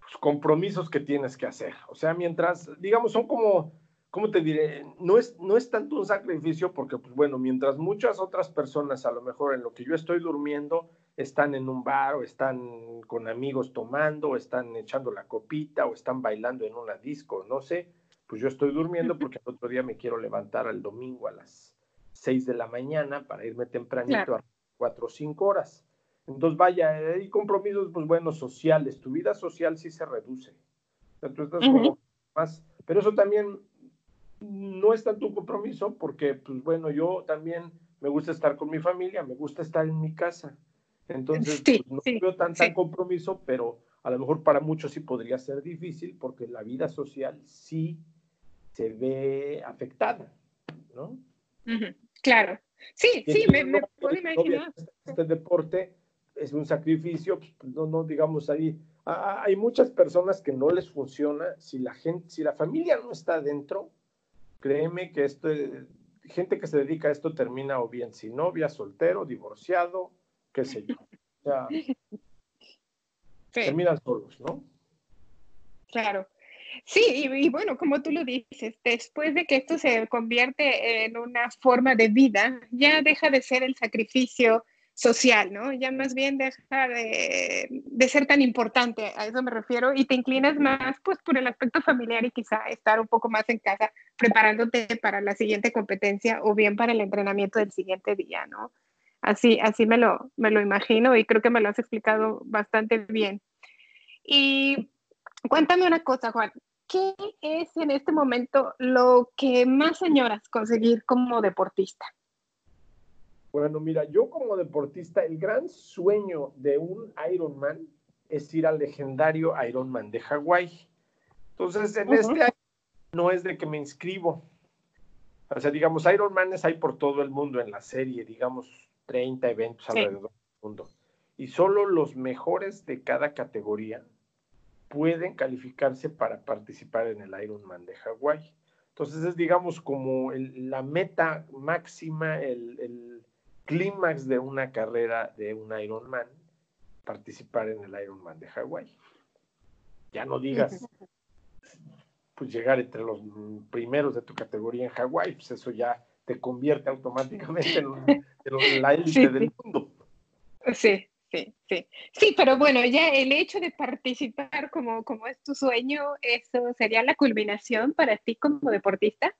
pues, compromisos que tienes que hacer. O sea, mientras, digamos, son como, ¿cómo te diré? No es, no es tanto un sacrificio porque, pues bueno, mientras muchas otras personas, a lo mejor en lo que yo estoy durmiendo, están en un bar o están con amigos tomando o están echando la copita o están bailando en una disco, no sé, pues yo estoy durmiendo porque el otro día me quiero levantar el domingo a las 6 de la mañana para irme tempranito a cuatro o cinco horas. Entonces, vaya, hay compromisos, pues bueno, sociales. Tu vida social sí se reduce. tú estás como más, pero eso también no es tanto un compromiso porque, pues bueno, yo también me gusta estar con mi familia, me gusta estar en mi casa. Entonces, pues, no veo tan, tan compromiso, pero a lo mejor para muchos sí podría ser difícil porque la vida social sí se ve afectada, ¿no? Claro. Sí, sí, me, puedo imaginar. Este deporte es un sacrificio, no, no digamos ahí. hay muchas personas que no les funciona si la gente, si la familia no está dentro, créeme que esto, gente que se dedica a esto termina o bien sin novia, soltero, divorciado, qué sé yo. O sea, terminan solos, ¿no? Claro. Sí, y, bueno, como tú lo dices, después de que esto se convierte en una forma de vida, ya deja de ser el sacrificio social, ¿no? Ya más bien deja de, de, ser tan importante, a eso me refiero, y te inclinas más pues por el aspecto familiar y quizá estar un poco más en casa preparándote para la siguiente competencia o bien para el entrenamiento del siguiente día, ¿no? Así, así me lo, me lo imagino y creo que me lo has explicado bastante bien. Y cuéntame una cosa, Juan, ¿qué es en este momento lo que más añoras conseguir como deportista? Bueno, mira, yo como deportista, el gran sueño de un Ironman es ir al legendario Ironman de Hawái. Entonces, en este año no es de que me inscribo. O sea, digamos, Ironmanes hay por todo el mundo en la serie, digamos, 30 eventos alrededor del mundo. Y solo los mejores de cada categoría pueden calificarse para participar en el Ironman de Hawái. Entonces es, digamos, como la meta máxima, el, clímax de una carrera de un Ironman, participar en el Ironman de Hawái. Ya no digas, pues llegar entre los primeros de tu categoría en Hawái, pues eso ya te convierte automáticamente en, la élite del mundo. Sí, sí, sí. Sí, pero bueno, ya el hecho de participar como, como es tu sueño, ¿eso sería la culminación para ti como deportista?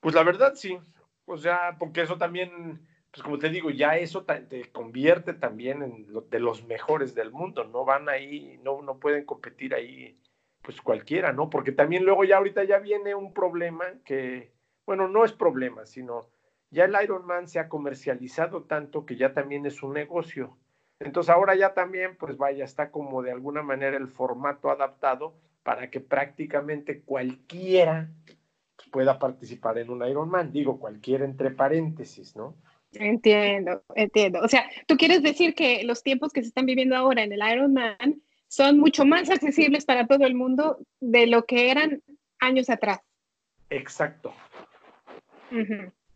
Pues la verdad sí. O sea, porque eso también, pues como te digo, ya eso te convierte también en de los mejores del mundo. No van ahí, no, no pueden competir ahí, pues cualquiera, ¿no? Porque también luego ya ahorita ya viene un problema que, bueno, no es problema, sino ya el Ironman se ha comercializado tanto que ya también es un negocio. Entonces ahora ya también, pues vaya, está como de alguna manera el formato adaptado para que prácticamente cualquiera pueda participar en un Ironman. Digo, cualquiera entre paréntesis, ¿no? Entiendo, entiendo. O sea, tú quieres decir que los tiempos que se están viviendo ahora en el Ironman son mucho más accesibles para todo el mundo de lo que eran años atrás. Exacto,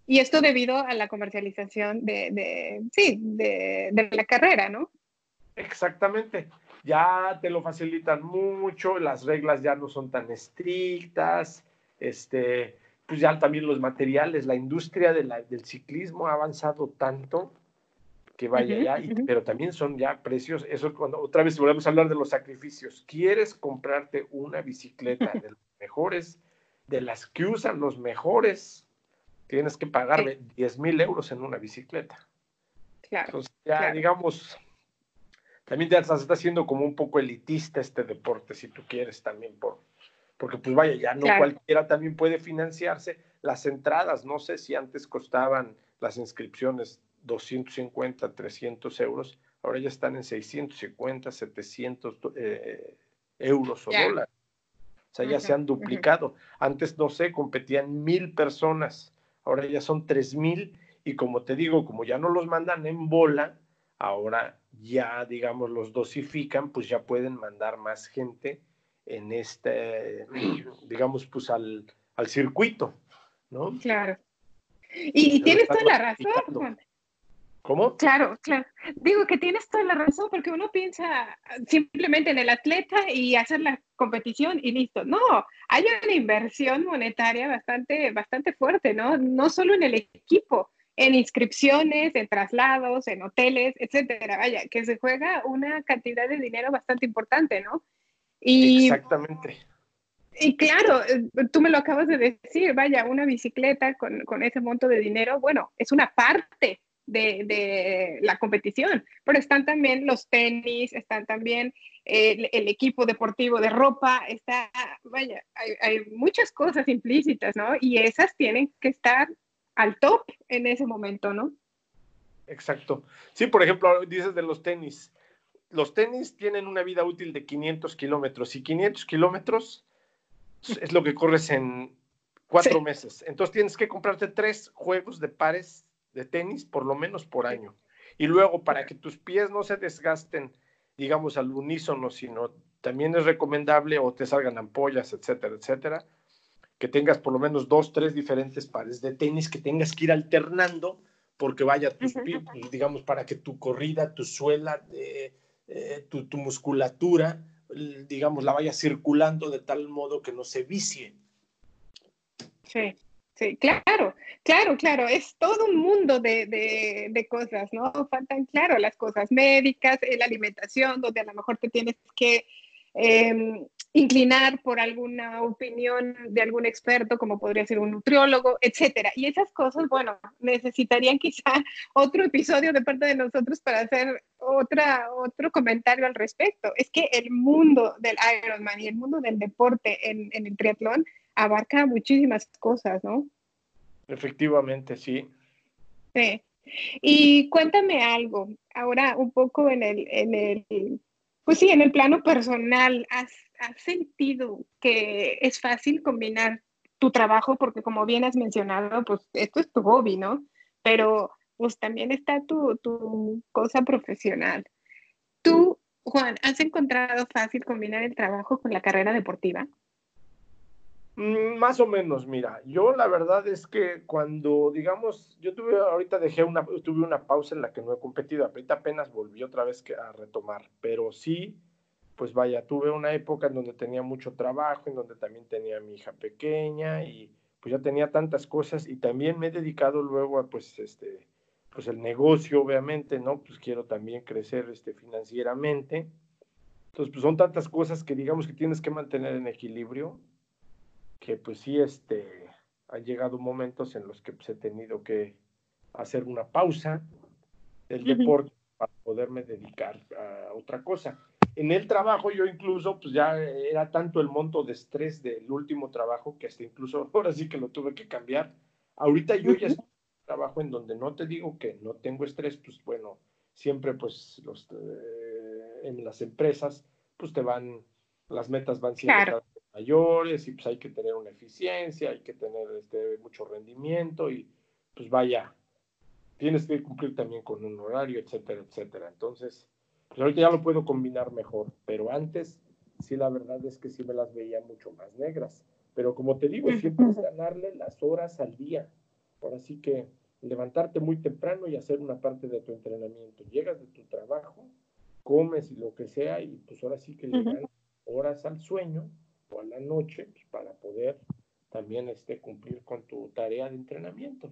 y esto debido a la comercialización de, sí, de, la carrera, ¿no? Exactamente. Ya te lo facilitan mucho, las reglas ya no son tan estrictas, este, pues ya también los materiales, la industria del ciclismo ha avanzado tanto que vaya ya, pero también son ya precios, eso cuando otra vez volvemos a hablar de los sacrificios, quieres comprarte una bicicleta de los mejores, de las que usan los mejores, tienes que pagarle 10 mil euros en una bicicleta. Claro. Entonces, ya digamos, también ya se está haciendo como un poco elitista este deporte, si tú quieres también, por, porque pues vaya, ya no cualquiera también puede financiarse. Las entradas, no sé si antes costaban las inscripciones 250, 300 euros, ahora ya están en 650, 700 eh, euros o dólares. O sea, ya se han duplicado. Antes, no sé, competían mil personas ahora ya son 3.000 y como te digo, como ya no los mandan en bola, ahora ya, digamos, los dosifican, pues ya pueden mandar más gente en este, digamos, pues al, circuito, ¿no? Claro. Y, tienes toda la razón. ¿Cómo? Claro, claro. Digo que tienes toda la razón porque uno piensa simplemente en el atleta y hacer la competición y listo. No, hay una inversión monetaria bastante, bastante fuerte, ¿no? No solo en el equipo, en inscripciones, en traslados, en hoteles, etcétera. Vaya, que se juega una cantidad de dinero bastante importante, ¿no? Y, Exactamente. Y claro, tú me lo acabas de decir, vaya, una bicicleta con, con ese monto de dinero, bueno, es una parte de, la competición, pero están también los tenis, están también el, equipo deportivo de ropa, está, vaya, hay, muchas cosas implícitas, ¿no? Y esas tienen que estar al top en ese momento, ¿no? Exacto. Sí, por ejemplo, dices de los tenis. Los tenis tienen una vida útil de 500 kilómetros y 500 kilómetros es lo que corres en cuatro meses. Entonces tienes que comprarte tres juegos de pares de tenis por lo menos por año. Y luego, para que tus pies no se desgasten, digamos, al unísono, sino también es recomendable o te salgan ampollas, etcétera, etcétera, que tengas por lo menos dos, tres diferentes pares de tenis que tengas que ir alternando porque vaya tus pies, digamos, para que tu corrida, tu suela, eh, tu, tu musculatura, digamos, la vaya circulando de tal modo que no se vicie. Sí. Sí, claro, claro, claro, es todo un mundo de, cosas, ¿no? Faltan, claro, las cosas médicas, eh, la alimentación, donde a lo mejor te tienes que em, inclinar por alguna opinión de algún experto, como podría ser un nutriólogo, etcétera. Y esas cosas, bueno, necesitarían quizá otro episodio de parte de nosotros para hacer otra, otro comentario al respecto. Es que el mundo del Ironman y el mundo del deporte en, en el triatlón abarca muchísimas cosas, ¿no? Efectivamente, sí. Sí. Y cuéntame algo, ahora un poco en el, en el pues sí, en el plano personal, ¿has, ¿has, sentido que es fácil combinar tu trabajo? Porque como bien has mencionado, pues esto es tu hobby, ¿no? Pero pues también está tu, tu cosa profesional. Tú, Juan, ¿has encontrado fácil combinar el trabajo con la carrera deportiva? Mm, más o menos, mira, yo la verdad es que cuando, digamos, yo tuve, ahorita dejé una, tuve una pausa en la que no he competido, ahorita apenas volví otra vez a retomar, pero sí, pues vaya, tuve una época en donde tenía mucho trabajo, en donde también tenía mi hija pequeña y pues ya tenía tantas cosas y también me he dedicado luego a pues este, pues el negocio, obviamente, ¿no? Pues quiero también crecer este, financieramente. Entonces, pues son tantas cosas que digamos que tienes que mantener en equilibrio que pues sí, este, han llegado momentos en los que pues, he tenido que hacer una pausa del deporte para poderme dedicar a otra cosa. En el trabajo yo incluso, pues ya era tanto el monto de estrés del último trabajo que hasta incluso ahora sí que lo tuve que cambiar. Ahorita yo ya estoy en un trabajo en donde no te digo que no tengo estrés, pues bueno, siempre pues los, eh, en las empresas pues te van, las metas van siendo mayores y pues hay que tener una eficiencia, hay que tener este, mucho rendimiento y pues vaya, tienes que cumplir también con un horario, etcétera, etcétera. Entonces, pues ahorita ya lo puedo combinar mejor, pero antes sí la verdad es que sí me las veía mucho más negras. Pero como te digo, siempre es ganarle las horas al día. Ahora sí que levantarte muy temprano y hacer una parte de tu entrenamiento. Llegas de tu trabajo, comes y lo que sea, y pues ahora sí que le dan horas al sueño a la noche pues, para poder también este, cumplir con tu tarea de entrenamiento.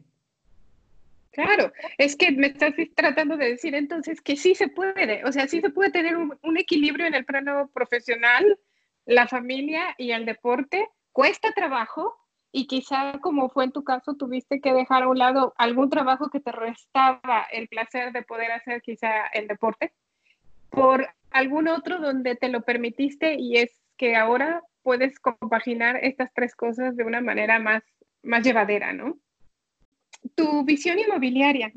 Claro, es que me estás tratando de decir entonces que sí se puede, o sea, sí se puede tener un, equilibrio en el plano profesional, la familia y el deporte. Cuesta trabajo y quizá como fue en tu caso, tuviste que dejar a un lado algún trabajo que te restaba el placer de poder hacer quizá el deporte por algún otro donde te lo permitiste y es que ahora puedes compaginar estas tres cosas de una manera más, más llevadera, ¿no? Tu visión inmobiliaria.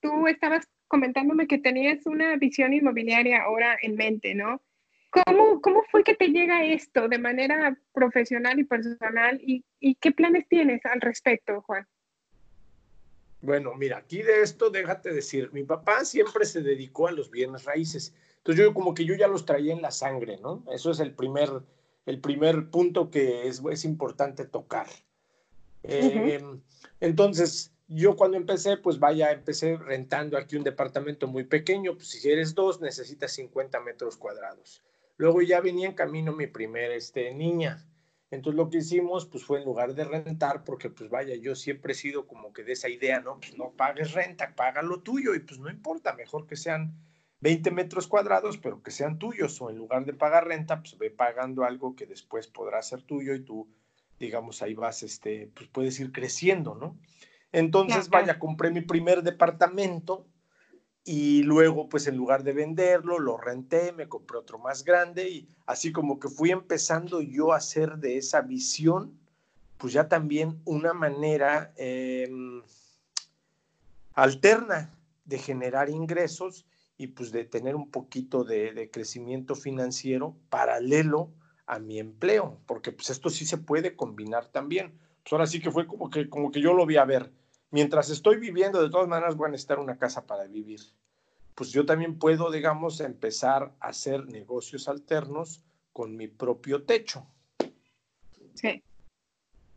Tú estabas comentándome que tenías una visión inmobiliaria ahora en mente, ¿no? ¿Cómo, cómo fue que te llega esto de manera profesional y personal? ¿Y, y qué planes tienes al respecto, Juan? Bueno, mira, aquí de esto déjate decir, mi papá siempre se dedicó a los bienes raíces. Entonces yo como que yo ya los traía en la sangre, ¿no? Eso es el primer, el primer punto que es, es importante tocar. Em, entonces, yo cuando empecé, pues vaya, empecé rentando aquí un departamento muy pequeño, pues si eres dos, necesitas 50 metros cuadrados. Luego ya venía en camino mi primer este, niña. Entonces lo que hicimos, pues fue en lugar de rentar, porque pues vaya, yo siempre he sido como que de esa idea, ¿no? Pues no pagues renta, paga lo tuyo y pues no importa, mejor que sean 20 metros cuadrados, pero que sean tuyos, o en lugar de pagar renta, pues ve pagando algo que después podrá ser tuyo y tú, digamos, ahí vas, este, pues puedes ir creciendo, ¿no? Entonces, vaya, compré mi primer departamento y luego, pues en lugar de venderlo, lo renté, me compré otro más grande y así como que fui empezando yo a hacer de esa visión, pues ya también una manera em, alterna de generar ingresos y pues de tener un poquito de, de, crecimiento financiero paralelo a mi empleo, porque pues esto sí se puede combinar también. Pues ahora sí que fue como que, como que yo lo vi a ver mientras estoy viviendo, de todas maneras voy a necesitar una casa para vivir. Pues yo también puedo, digamos, empezar a hacer negocios alternos con mi propio techo. Sí.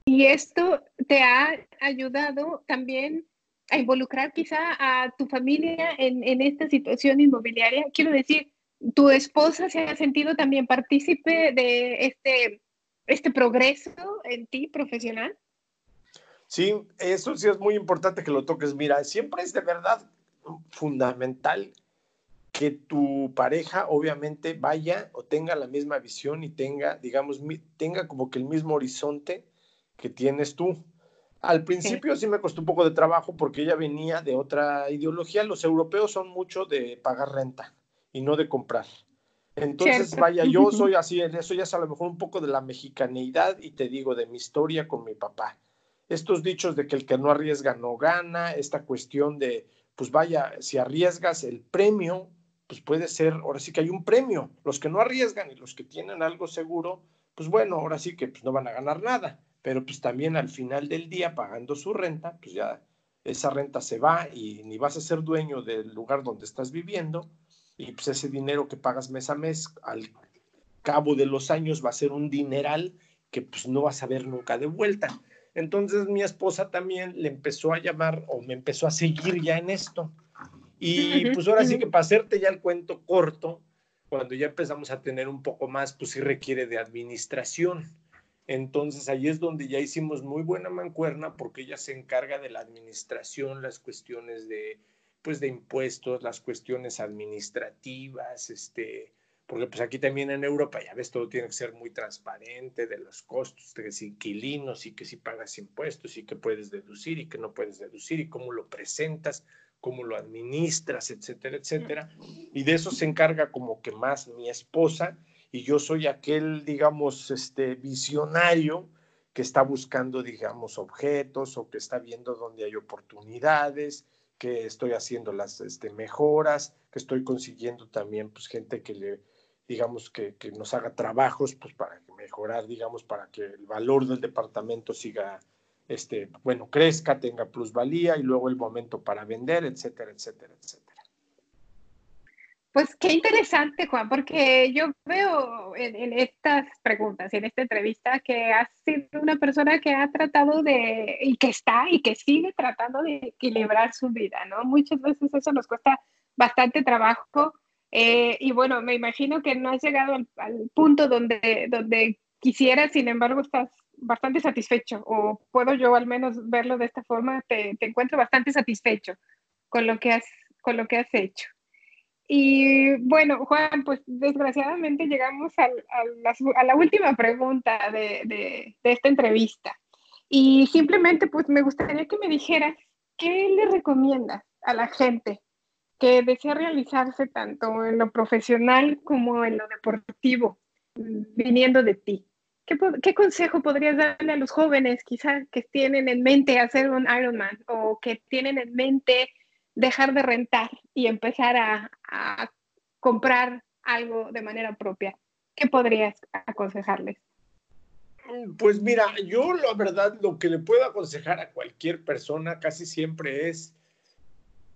Y esto te ha ayudado también a involucrar quizá a tu familia en, en esta situación inmobiliaria. Quiero decir, ¿tu esposa se ha sentido también partícipe de este, este progreso en ti profesional? Sí, eso sí es muy importante que lo toques. Mira, siempre es de verdad fundamental que tu pareja obviamente vaya o tenga la misma visión y tenga, digamos, tenga como que el mismo horizonte que tienes tú. Al principio sí. me costó un poco de trabajo porque ella venía de otra ideología. Los europeos son mucho de pagar renta y no de comprar. Entonces, vaya, yo soy así, en eso ya es a lo mejor un poco de la mexicaneidad y te digo de mi historia con mi papá estos dichos de que el que no arriesga no gana, esta cuestión de, pues vaya, si arriesgas el premio, pues puede ser, ahora sí que hay un premio. Los que no arriesgan y los que tienen algo seguro, pues bueno, ahora sí que pues no van a ganar nada, pero pues también al final del día pagando su renta, pues ya esa renta se va y ni vas a ser dueño del lugar donde estás viviendo y pues ese dinero que pagas mes a mes al cabo de los años va a ser un dineral que pues no vas a ver nunca de vuelta. Entonces mi esposa también le empezó a llamar o me empezó a seguir ya en esto. Y pues ahora sí que para hacerte ya el cuento corto, cuando ya empezamos a tener un poco más, pues sí requiere de administración. Entonces ahí es donde ya hicimos muy buena mancuerna porque ella se encarga de la administración, las cuestiones de pues de impuestos, las cuestiones administrativas, este, porque pues aquí también en Europa, ya ves, todo tiene que ser muy transparente de los costos, de si inquilinos y que si pagas impuestos y que puedes deducir y que no puedes deducir y cómo lo presentas, cómo lo administras, etcétera, etcétera. Y de eso se encarga como que más mi esposa y yo soy aquel, digamos, este visionario que está buscando, digamos, objetos o que está viendo dónde hay oportunidades, que estoy haciendo las este, mejoras, que estoy consiguiendo también pues gente que le digamos, que, que, nos haga trabajos pues, para mejorar, digamos, para que el valor del departamento siga, este, bueno, crezca, tenga plusvalía y luego el momento para vender, etcétera, etcétera, etcétera. Pues qué interesante, Juan, porque yo veo en, en, estas preguntas en esta entrevista que has sido una persona que ha tratado de, y que está y que sigue tratando de equilibrar su vida, ¿no? Muchas veces eso nos cuesta bastante trabajo eh, y bueno, me imagino que no has llegado al, punto donde, donde quisieras, sin embargo, estás bastante satisfecho, o puedo yo al menos verlo de esta forma, te, te encuentro bastante satisfecho con lo que has, con lo que has hecho. Y bueno, Juan, pues desgraciadamente llegamos a, la última pregunta de, esta entrevista. Y simplemente, pues me gustaría que me dijeras, ¿qué le recomiendas a la gente que desea realizarse tanto en lo profesional como en lo deportivo, viniendo de ti. ¿Qué, ¿Qué, consejo podrías darle a los jóvenes quizás que tienen en mente hacer un Ironman o que tienen en mente dejar de rentar y empezar a, comprar algo de manera propia? ¿Qué podrías aconsejarles? Pues mira, yo la verdad lo que le puedo aconsejar a cualquier persona casi siempre es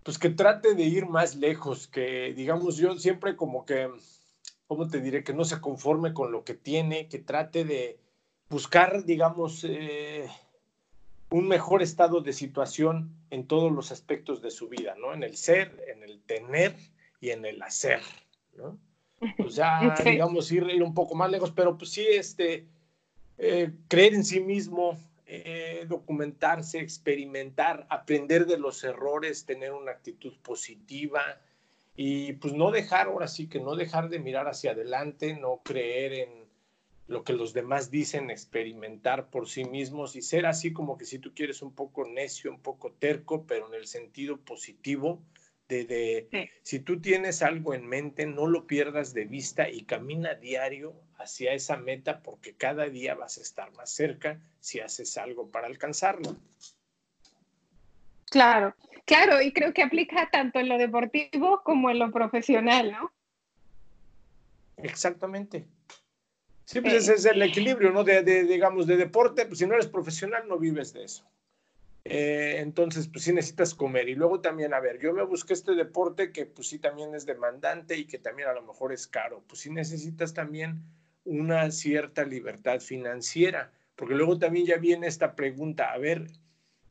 pues que trate de ir más lejos, que digamos yo siempre como que, ¿cómo te diré? Que no se conforme con lo que tiene, que trate de buscar, digamos, eh, un mejor estado de situación en todos los aspectos de su vida, ¿no? En el ser, en el tener y en el hacer, ¿no? O sea, digamos, ir, ir, un poco más lejos, pero pues sí, este, eh, creer en sí mismo, eh, documentarse, experimentar, aprender de los errores, tener una actitud positiva y pues no dejar, ahora sí que no dejar de mirar hacia adelante, no creer en lo que los demás dicen, experimentar por sí mismos y ser así como que si tú quieres un poco necio, un poco terco, pero en el sentido positivo de, de si tú tienes algo en mente, no lo pierdas de vista y camina diario hacia esa meta porque cada día vas a estar más cerca si haces algo para alcanzarlo. Claro, claro, y creo que aplica tanto en lo deportivo como en lo profesional, ¿no? Exactamente. Sí, pues ese es el equilibrio, ¿no? De, digamos, de deporte, pues si no eres profesional no vives de eso. Eh, entonces, pues sí necesitas comer. Y luego también, a ver, yo me busqué este deporte que pues sí también es demandante y que también a lo mejor es caro. Pues sí necesitas también una cierta libertad financiera, porque luego también ya viene esta pregunta, a ver,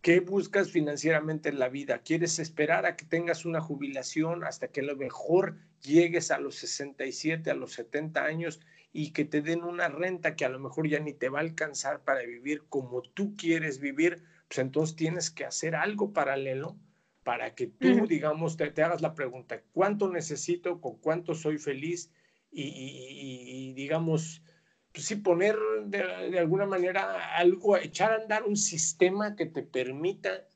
¿qué buscas financieramente en la vida? ¿Quieres esperar a que tengas una jubilación hasta que a lo mejor llegues a los 67, a los 70 años y que te den una renta que a lo mejor ya ni te va a alcanzar para vivir como tú quieres vivir? Pues entonces tienes que hacer algo paralelo para que tú, digamos, te, te hagas la pregunta, ¿cuánto necesito? ¿Con cuánto soy feliz? y, digamos, pues sí, poner de, alguna manera algo, echar a andar un sistema que te permita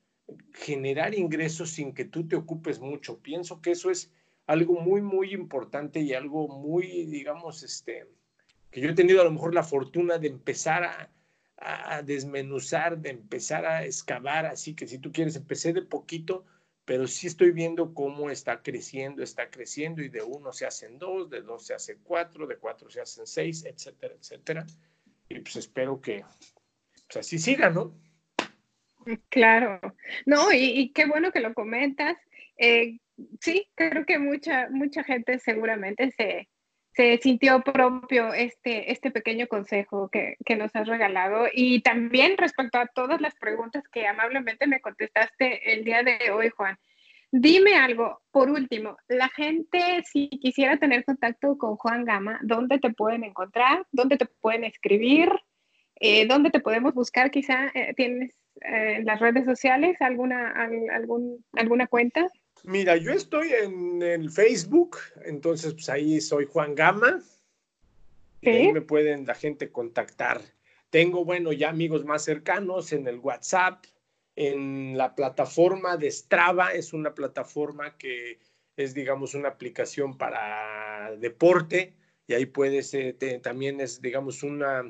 generar ingresos sin que tú te ocupes mucho. Pienso que eso es algo muy, muy importante y algo muy, digamos, este, que yo he tenido a lo mejor la fortuna de empezar a, desmenuzar, de empezar a excavar, así que si tú quieres, empecé de poquito, pero sí estoy viendo cómo está creciendo, está creciendo y de uno se hacen dos, de dos se hace cuatro, de cuatro se hacen seis, etcétera, etcétera. Y pues espero que pues así siga, ¿no? Claro, no, y, qué bueno que lo comentas. Eh, sí, creo que mucha, mucha gente seguramente se, se sintió propio este, este pequeño consejo que, que, nos has regalado y también respecto a todas las preguntas que amablemente me contestaste el día de hoy, Juan. Dime algo, por último, la gente si quisiera tener contacto con Juan Gama, ¿dónde te pueden encontrar? ¿Dónde te pueden escribir? Eh, ¿Dónde te podemos buscar? Quizá eh, tienes eh, en las redes sociales alguna, algún, alguna cuenta. Mira, yo estoy en el Facebook, entonces pues ahí soy Juan Gama. Ahí me pueden la gente contactar. Tengo, bueno, ya amigos más cercanos en el WhatsApp, en la plataforma de Strava, es una plataforma que es, digamos, una aplicación para deporte y ahí puedes, eh, también es, digamos, una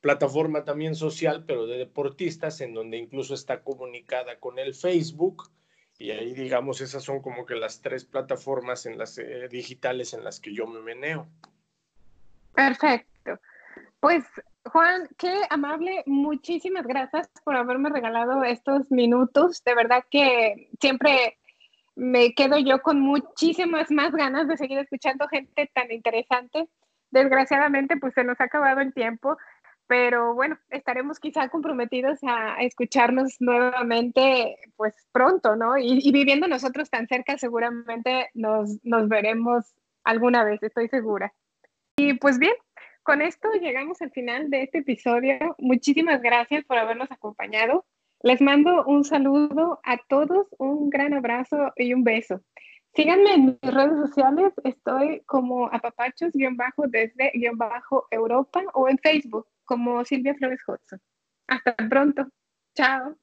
plataforma también social, pero de deportistas, en donde incluso está comunicada con el Facebook y ahí, digamos, esas son como que las tres plataformas en las eh, digitales en las que yo me meneo. Perfecto. Pues, Juan, qué amable. Muchísimas gracias por haberme regalado estos minutos. De verdad que siempre me quedo yo con muchísimas más ganas de seguir escuchando gente tan interesante. Desgraciadamente, pues se nos ha acabado el tiempo pero bueno, estaremos quizá comprometidos a escucharnos nuevamente pues pronto, ¿no? Y, viviendo nosotros tan cerca, seguramente nos, nos veremos alguna vez, estoy segura. Y pues bien, con esto llegamos al final de este episodio. Muchísimas gracias por habernos acompañado. Les mando un saludo a todos, un gran abrazo y un beso. Síganme en mis redes sociales, estoy como apapachos-desde-europa o en Facebook como Silvia Flores Hudson. Hasta pronto. Chao.